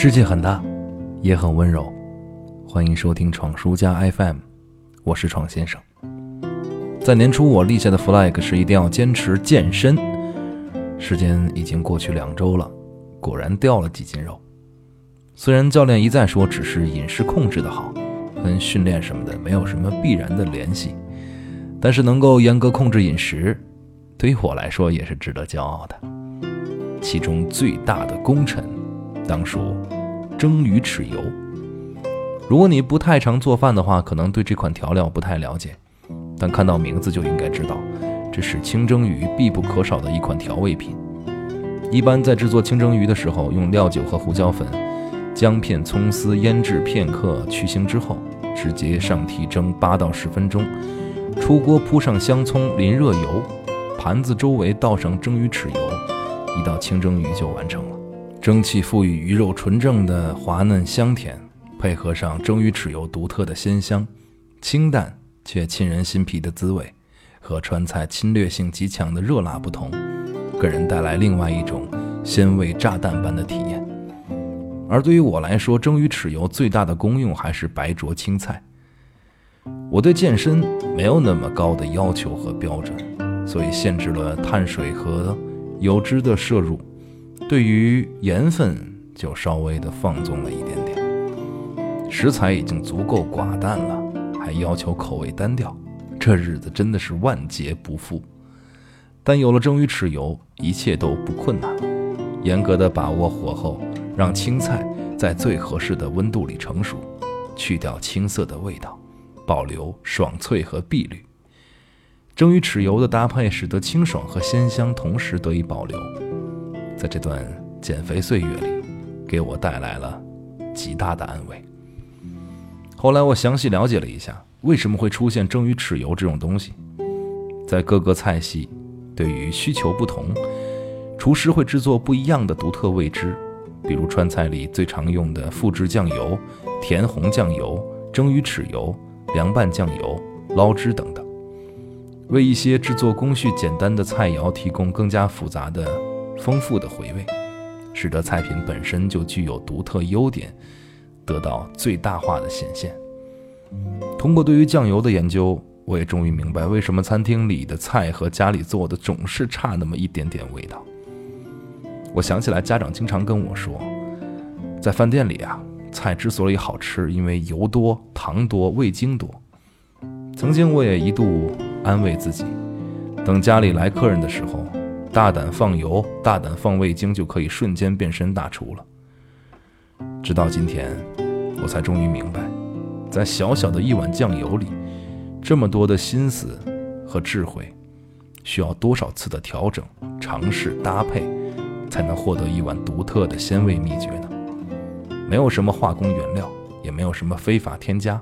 世界很大，也很温柔。欢迎收听闯书家 FM，我是闯先生。在年初，我立下的 flag 是一定要坚持健身。时间已经过去两周了，果然掉了几斤肉。虽然教练一再说只是饮食控制的好，跟训练什么的没有什么必然的联系，但是能够严格控制饮食，对于我来说也是值得骄傲的。其中最大的功臣，当属蒸鱼豉油。如果你不太常做饭的话，可能对这款调料不太了解，但看到名字就应该知道，这是清蒸鱼必不可少的一款调味品。一般在制作清蒸鱼的时候，用料酒和胡椒粉、姜片、葱丝腌制片刻去腥之后，直接上屉蒸八到十分钟，出锅铺上香葱，淋热油，盘子周围倒上蒸鱼豉油。一道清蒸鱼就完成了，蒸汽赋予鱼肉纯正的滑嫩香甜，配合上蒸鱼豉油独特的鲜香，清淡却沁人心脾的滋味，和川菜侵略性极强的热辣不同，给人带来另外一种鲜味炸弹般的体验。而对于我来说，蒸鱼豉油最大的功用还是白灼青菜。我对健身没有那么高的要求和标准，所以限制了碳水和。油脂的摄入，对于盐分就稍微的放纵了一点点。食材已经足够寡淡了，还要求口味单调，这日子真的是万劫不复。但有了蒸鱼豉油，一切都不困难。严格的把握火候，让青菜在最合适的温度里成熟，去掉青涩的味道，保留爽脆和碧绿。蒸鱼豉油的搭配，使得清爽和鲜香同时得以保留，在这段减肥岁月里，给我带来了极大的安慰。后来我详细了解了一下，为什么会出现蒸鱼豉油这种东西，在各个菜系，对于需求不同，厨师会制作不一样的独特味汁，比如川菜里最常用的复制酱油、甜红酱油、蒸鱼豉油、凉拌酱油、捞汁等等。为一些制作工序简单的菜肴提供更加复杂的、丰富的回味，使得菜品本身就具有独特优点，得到最大化的显现。通过对于酱油的研究，我也终于明白为什么餐厅里的菜和家里做的总是差那么一点点味道。我想起来，家长经常跟我说，在饭店里啊，菜之所以好吃，因为油多、糖多、味精多。曾经我也一度。安慰自己，等家里来客人的时候，大胆放油，大胆放味精，就可以瞬间变身大厨了。直到今天，我才终于明白，在小小的一碗酱油里，这么多的心思和智慧，需要多少次的调整、尝试、搭配，才能获得一碗独特的鲜味秘诀呢？没有什么化工原料，也没有什么非法添加。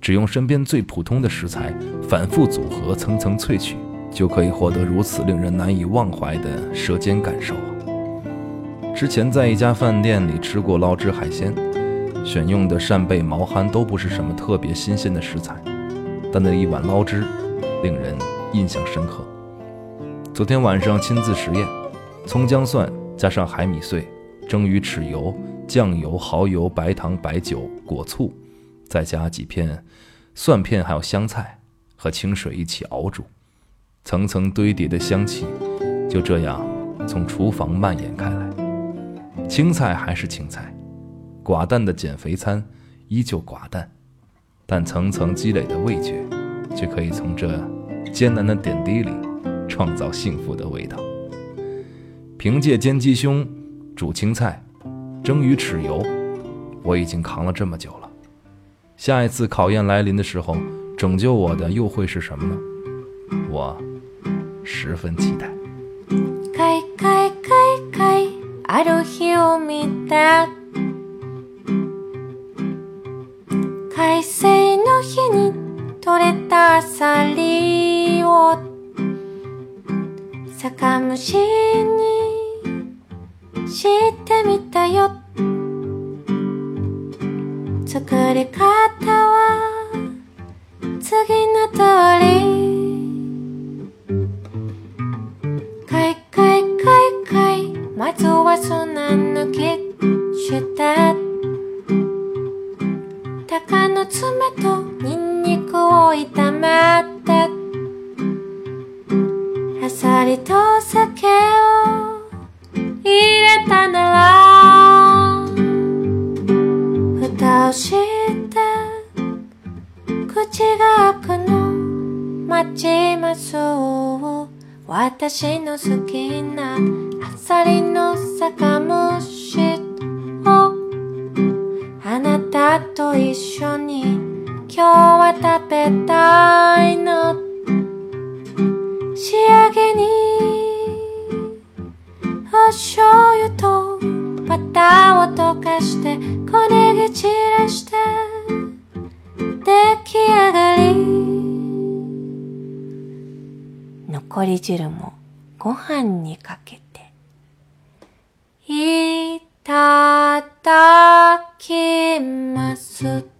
只用身边最普通的食材，反复组合，层层萃取，就可以获得如此令人难以忘怀的舌尖感受之前在一家饭店里吃过捞汁海鲜，选用的扇贝、毛蚶都不是什么特别新鲜的食材，但那一碗捞汁令人印象深刻。昨天晚上亲自实验，葱姜蒜加上海米碎，蒸鱼豉油、酱油、蚝油、白糖、白酒、果醋。再加几片蒜片，还有香菜和清水一起熬煮，层层堆叠的香气就这样从厨房蔓延开来。青菜还是青菜，寡淡的减肥餐依旧寡淡，但层层积累的味觉却可以从这艰难的点滴里创造幸福的味道。凭借煎鸡胸、煮青菜、蒸鱼豉油，我已经扛了这么久了。下一次考验来临的时候，拯救我的又会是什么呢？我十分期待。開開開開ある日を見た快晴の日に採れたアサリを酒蒸しにしてみたよ作り方は次の通り 口が開くの待ちます私の好きなあさりの酒蒸しをあなたと一緒に今日は食べたいの仕上げにお醤油とバターを溶かして小ネギ散らして残り汁もご飯にかけて。いただきます。